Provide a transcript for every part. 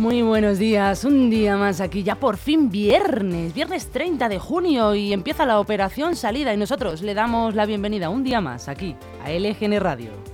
Muy buenos días, un día más aquí, ya por fin viernes, viernes 30 de junio y empieza la operación salida y nosotros le damos la bienvenida un día más aquí a LGN Radio.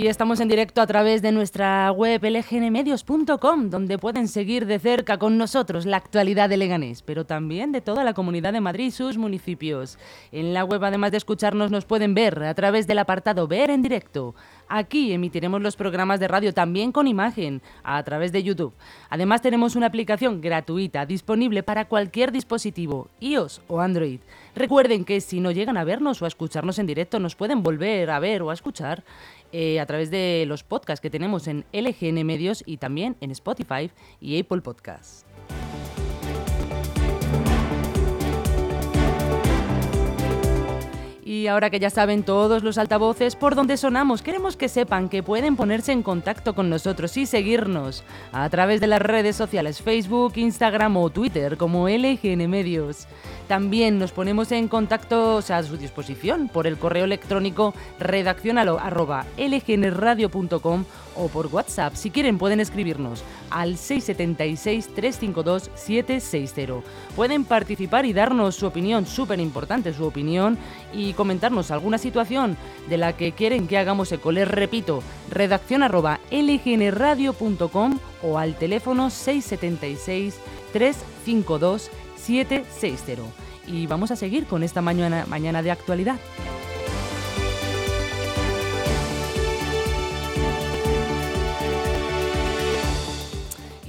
Y estamos en directo a través de nuestra web lgnmedios.com, donde pueden seguir de cerca con nosotros la actualidad de Leganés, pero también de toda la comunidad de Madrid y sus municipios. En la web, además de escucharnos, nos pueden ver a través del apartado Ver en directo. Aquí emitiremos los programas de radio también con imagen, a través de YouTube. Además, tenemos una aplicación gratuita disponible para cualquier dispositivo, iOS o Android. Recuerden que si no llegan a vernos o a escucharnos en directo, nos pueden volver a ver o a escuchar eh, a través de los podcasts que tenemos en LGN Medios y también en Spotify y Apple Podcasts. Ahora que ya saben todos los altavoces por donde sonamos, queremos que sepan que pueden ponerse en contacto con nosotros y seguirnos a través de las redes sociales Facebook, Instagram o Twitter como LGN Medios. También nos ponemos en contacto a su disposición por el correo electrónico redaccionalo@lgnradio.com o por WhatsApp. Si quieren pueden escribirnos al 676-352-760. Pueden participar y darnos su opinión, súper importante su opinión, y comentarnos alguna situación de la que quieren que hagamos eco. Les repito, redacción arroba lgnradio.com o al teléfono 676 352 760. Y vamos a seguir con esta mañana de actualidad.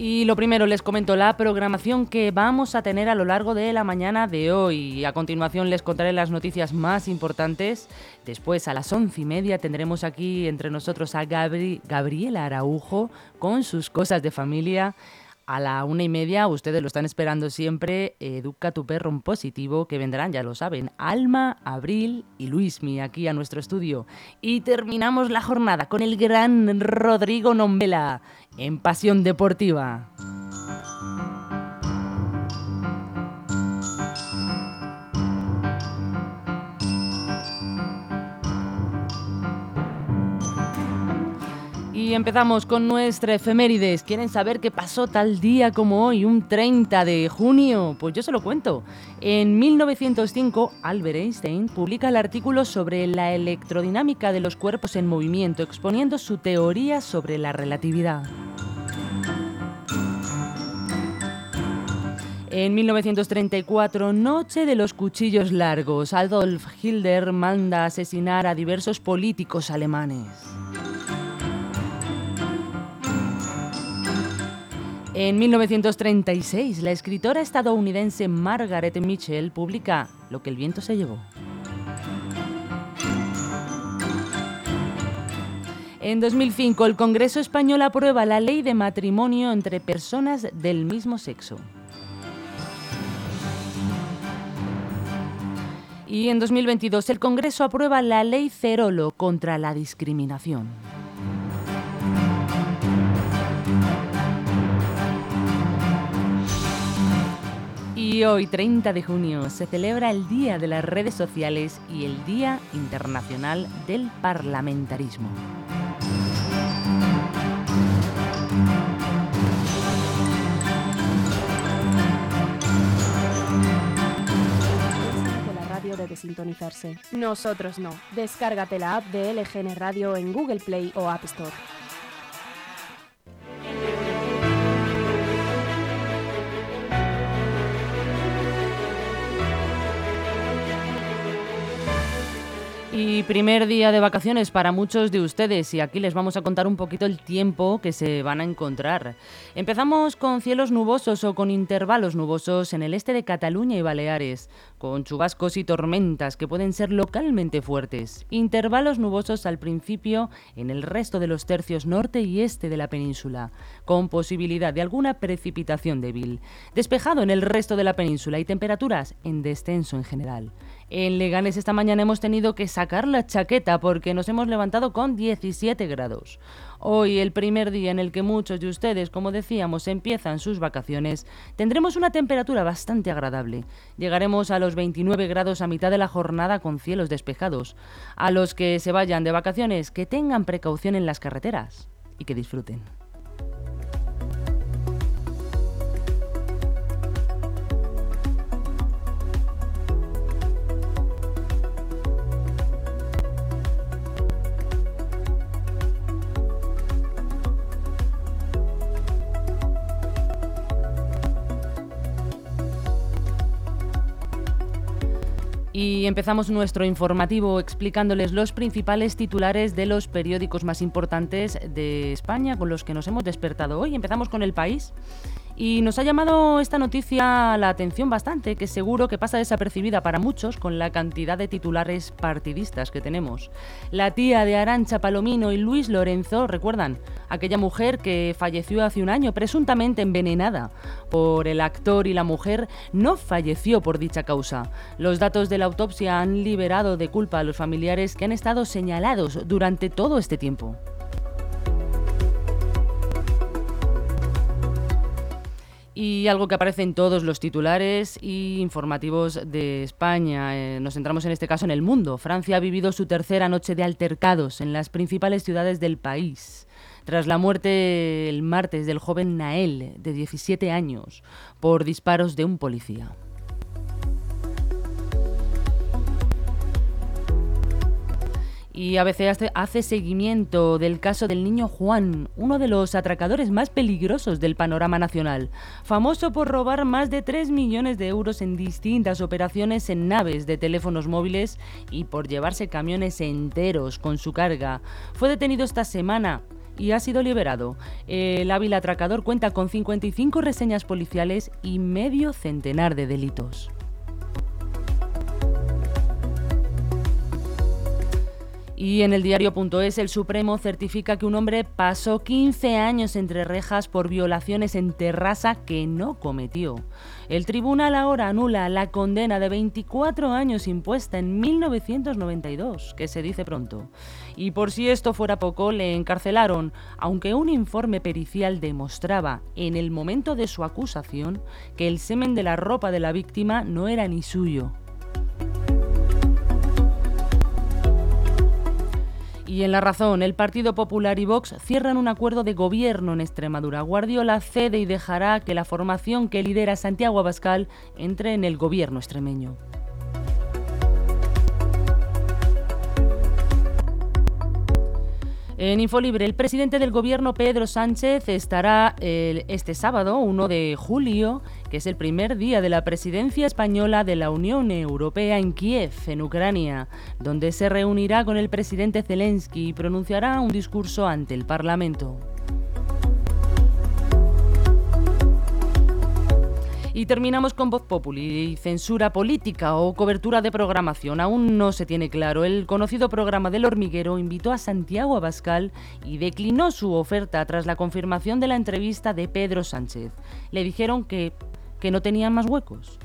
Y lo primero les comento la programación que vamos a tener a lo largo de la mañana de hoy. A continuación les contaré las noticias más importantes. Después a las once y media tendremos aquí entre nosotros a Gabri Gabriela Araujo con sus cosas de familia. A la una y media, ustedes lo están esperando siempre, Educa tu perro en positivo, que vendrán, ya lo saben, Alma, Abril y Luismi aquí a nuestro estudio. Y terminamos la jornada con el gran Rodrigo Nombela en Pasión Deportiva. Y empezamos con nuestra efemérides. ¿Quieren saber qué pasó tal día como hoy, un 30 de junio? Pues yo se lo cuento. En 1905, Albert Einstein publica el artículo sobre la electrodinámica de los cuerpos en movimiento, exponiendo su teoría sobre la relatividad. En 1934, Noche de los Cuchillos Largos, Adolf Hitler manda asesinar a diversos políticos alemanes. En 1936, la escritora estadounidense Margaret Mitchell publica Lo que el viento se llevó. En 2005, el Congreso español aprueba la ley de matrimonio entre personas del mismo sexo. Y en 2022, el Congreso aprueba la ley Cerolo contra la discriminación. Y hoy, 30 de junio, se celebra el Día de las Redes Sociales y el Día Internacional del Parlamentarismo. la radio debe sintonizarse. Nosotros no. Descárgate la app de LGN Radio en Google Play o App Store. Primer día de vacaciones para muchos de ustedes y aquí les vamos a contar un poquito el tiempo que se van a encontrar. Empezamos con cielos nubosos o con intervalos nubosos en el este de Cataluña y Baleares, con chubascos y tormentas que pueden ser localmente fuertes. Intervalos nubosos al principio en el resto de los tercios norte y este de la península, con posibilidad de alguna precipitación débil. Despejado en el resto de la península y temperaturas en descenso en general. En Leganes esta mañana hemos tenido que sacar la chaqueta porque nos hemos levantado con 17 grados. Hoy, el primer día en el que muchos de ustedes, como decíamos, empiezan sus vacaciones, tendremos una temperatura bastante agradable. Llegaremos a los 29 grados a mitad de la jornada con cielos despejados. A los que se vayan de vacaciones, que tengan precaución en las carreteras y que disfruten. Y empezamos nuestro informativo explicándoles los principales titulares de los periódicos más importantes de España con los que nos hemos despertado hoy. Empezamos con El País. Y nos ha llamado esta noticia la atención bastante, que seguro que pasa desapercibida para muchos con la cantidad de titulares partidistas que tenemos. La tía de Arancha Palomino y Luis Lorenzo, ¿recuerdan? Aquella mujer que falleció hace un año presuntamente envenenada por el actor y la mujer no falleció por dicha causa. Los datos de la autopsia han liberado de culpa a los familiares que han estado señalados durante todo este tiempo. Y algo que aparece en todos los titulares y informativos de España. Eh, nos centramos en este caso en el mundo. Francia ha vivido su tercera noche de altercados en las principales ciudades del país. Tras la muerte el martes del joven Nael, de 17 años, por disparos de un policía. Y ABC hace seguimiento del caso del niño Juan, uno de los atracadores más peligrosos del panorama nacional, famoso por robar más de 3 millones de euros en distintas operaciones en naves de teléfonos móviles y por llevarse camiones enteros con su carga. Fue detenido esta semana y ha sido liberado. El hábil atracador cuenta con 55 reseñas policiales y medio centenar de delitos. Y en el diario.es el Supremo certifica que un hombre pasó 15 años entre rejas por violaciones en terraza que no cometió. El tribunal ahora anula la condena de 24 años impuesta en 1992, que se dice pronto. Y por si esto fuera poco, le encarcelaron, aunque un informe pericial demostraba en el momento de su acusación que el semen de la ropa de la víctima no era ni suyo. Y en la razón, el Partido Popular y Vox cierran un acuerdo de gobierno en Extremadura. Guardiola cede y dejará que la formación que lidera Santiago Abascal entre en el gobierno extremeño. En Infolibre, el presidente del gobierno Pedro Sánchez estará este sábado, 1 de julio, que es el primer día de la presidencia española de la Unión Europea en Kiev, en Ucrania, donde se reunirá con el presidente Zelensky y pronunciará un discurso ante el Parlamento. Y terminamos con Voz Populi, censura política o cobertura de programación. Aún no se tiene claro. El conocido programa del hormiguero invitó a Santiago Abascal y declinó su oferta tras la confirmación de la entrevista de Pedro Sánchez. Le dijeron que, que no tenían más huecos.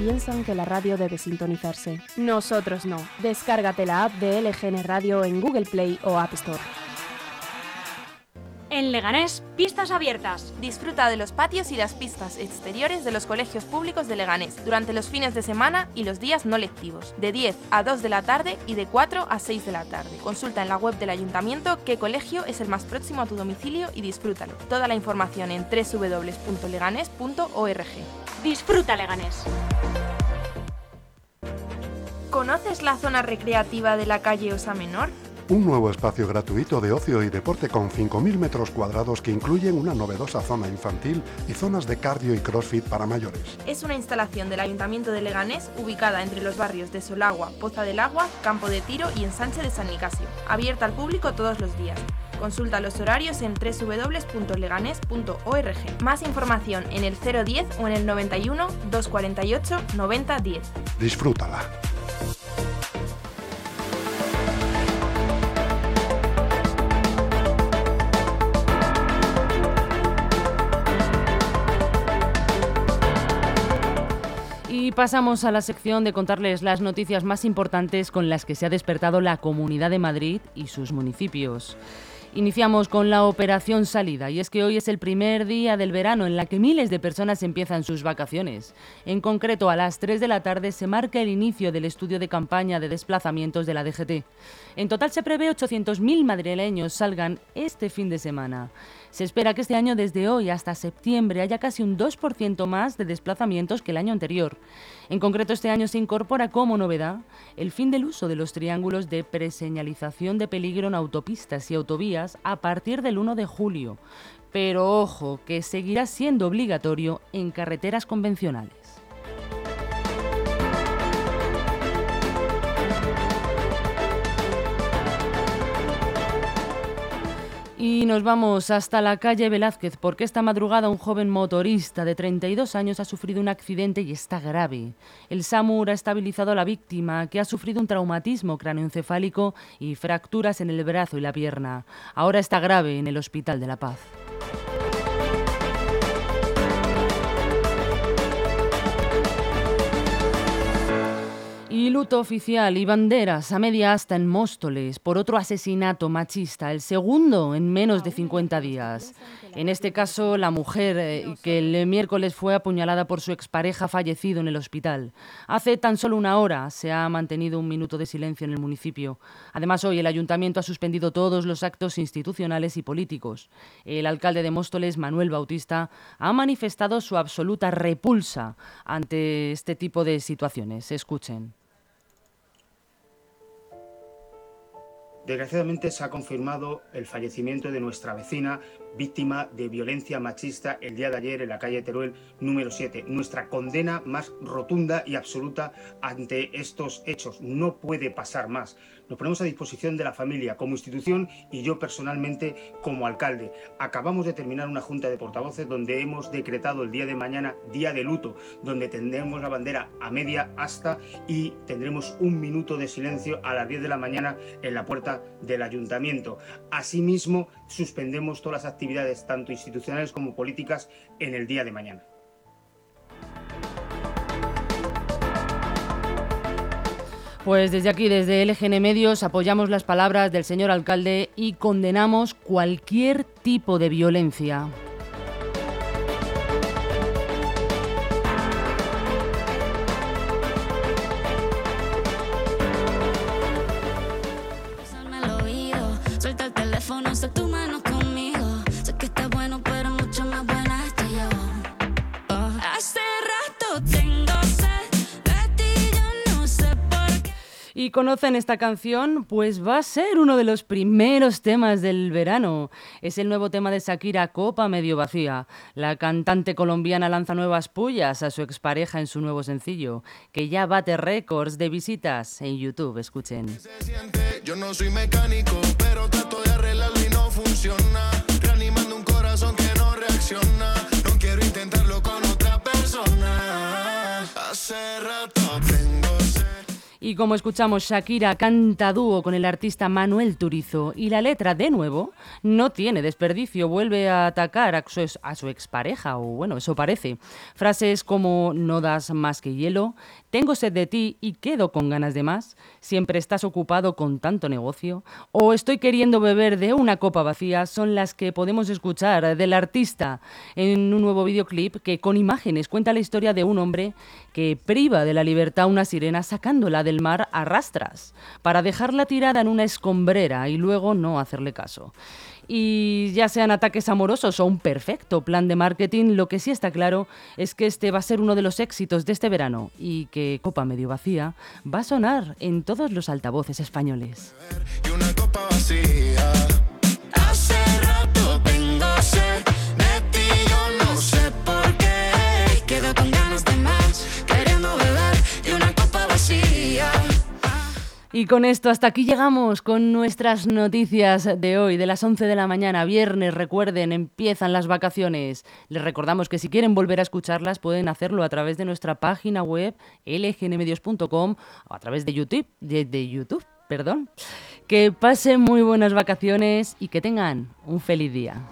piensan que la radio debe sintonizarse. Nosotros no. Descárgate la app de LGN Radio en Google Play o App Store. En Leganés, pistas abiertas. Disfruta de los patios y las pistas exteriores de los colegios públicos de Leganés durante los fines de semana y los días no lectivos, de 10 a 2 de la tarde y de 4 a 6 de la tarde. Consulta en la web del ayuntamiento qué colegio es el más próximo a tu domicilio y disfrútalo. Toda la información en www.leganés.org. Disfruta Leganés. ¿Conoces la zona recreativa de la calle Osa Menor? Un nuevo espacio gratuito de ocio y deporte con 5.000 metros cuadrados que incluyen una novedosa zona infantil y zonas de cardio y crossfit para mayores. Es una instalación del Ayuntamiento de Leganés ubicada entre los barrios de Solagua, Poza del Agua, Campo de Tiro y Ensanche de San Nicasio, abierta al público todos los días. Consulta los horarios en www.leganés.org. Más información en el 010 o en el 91 248 9010. Disfrútala. Pasamos a la sección de contarles las noticias más importantes con las que se ha despertado la Comunidad de Madrid y sus municipios. Iniciamos con la operación salida y es que hoy es el primer día del verano en la que miles de personas empiezan sus vacaciones. En concreto, a las 3 de la tarde se marca el inicio del estudio de campaña de desplazamientos de la DGT. En total se prevé 800.000 madrileños salgan este fin de semana. Se espera que este año desde hoy hasta septiembre haya casi un 2% más de desplazamientos que el año anterior. En concreto, este año se incorpora como novedad el fin del uso de los triángulos de preseñalización de peligro en autopistas y autovías a partir del 1 de julio. Pero ojo, que seguirá siendo obligatorio en carreteras convencionales. Y nos vamos hasta la calle Velázquez porque esta madrugada un joven motorista de 32 años ha sufrido un accidente y está grave. El SAMUR ha estabilizado a la víctima que ha sufrido un traumatismo cráneoencefálico y fracturas en el brazo y la pierna. Ahora está grave en el Hospital de la Paz. Y luto oficial y banderas a media asta en Móstoles por otro asesinato machista, el segundo en menos de 50 días. En este caso, la mujer eh, que el miércoles fue apuñalada por su expareja fallecido en el hospital. Hace tan solo una hora se ha mantenido un minuto de silencio en el municipio. Además, hoy el ayuntamiento ha suspendido todos los actos institucionales y políticos. El alcalde de Móstoles, Manuel Bautista, ha manifestado su absoluta repulsa ante este tipo de situaciones. Escuchen. Desgraciadamente se ha confirmado el fallecimiento de nuestra vecina, víctima de violencia machista el día de ayer en la calle Teruel número 7. Nuestra condena más rotunda y absoluta ante estos hechos. No puede pasar más. Nos ponemos a disposición de la familia como institución y yo personalmente como alcalde. Acabamos de terminar una junta de portavoces donde hemos decretado el día de mañana día de luto, donde tendremos la bandera a media asta y tendremos un minuto de silencio a las 10 de la mañana en la puerta del ayuntamiento. Asimismo, suspendemos todas las actividades, tanto institucionales como políticas, en el día de mañana. Pues desde aquí, desde LGN Medios, apoyamos las palabras del señor alcalde y condenamos cualquier tipo de violencia. Y conocen esta canción, pues va a ser uno de los primeros temas del verano. Es el nuevo tema de Shakira, Copa Medio Vacía. La cantante colombiana lanza nuevas pullas a su expareja en su nuevo sencillo, que ya bate récords de visitas en YouTube. Escuchen. Yo no soy mecánico, pero trato de arreglarlo y no funciona. Reanimando un corazón que no reacciona. No quiero intentarlo con otra persona. Hace rato y como escuchamos, Shakira canta dúo con el artista Manuel Turizo y la letra, de nuevo, no tiene desperdicio, vuelve a atacar a su, a su expareja, o bueno, eso parece. Frases como no das más que hielo, tengo sed de ti y quedo con ganas de más, siempre estás ocupado con tanto negocio, o estoy queriendo beber de una copa vacía, son las que podemos escuchar del artista en un nuevo videoclip que con imágenes cuenta la historia de un hombre que priva de la libertad a una sirena sacándola del del mar a rastras, para dejarla tirada en una escombrera y luego no hacerle caso. Y ya sean ataques amorosos o un perfecto plan de marketing, lo que sí está claro es que este va a ser uno de los éxitos de este verano y que Copa Medio Vacía va a sonar en todos los altavoces españoles. Y con esto hasta aquí llegamos con nuestras noticias de hoy, de las 11 de la mañana, viernes, recuerden, empiezan las vacaciones. Les recordamos que si quieren volver a escucharlas pueden hacerlo a través de nuestra página web lgnmedios.com o a través de YouTube, de, YouTube, perdón. Que pasen muy buenas vacaciones y que tengan un feliz día.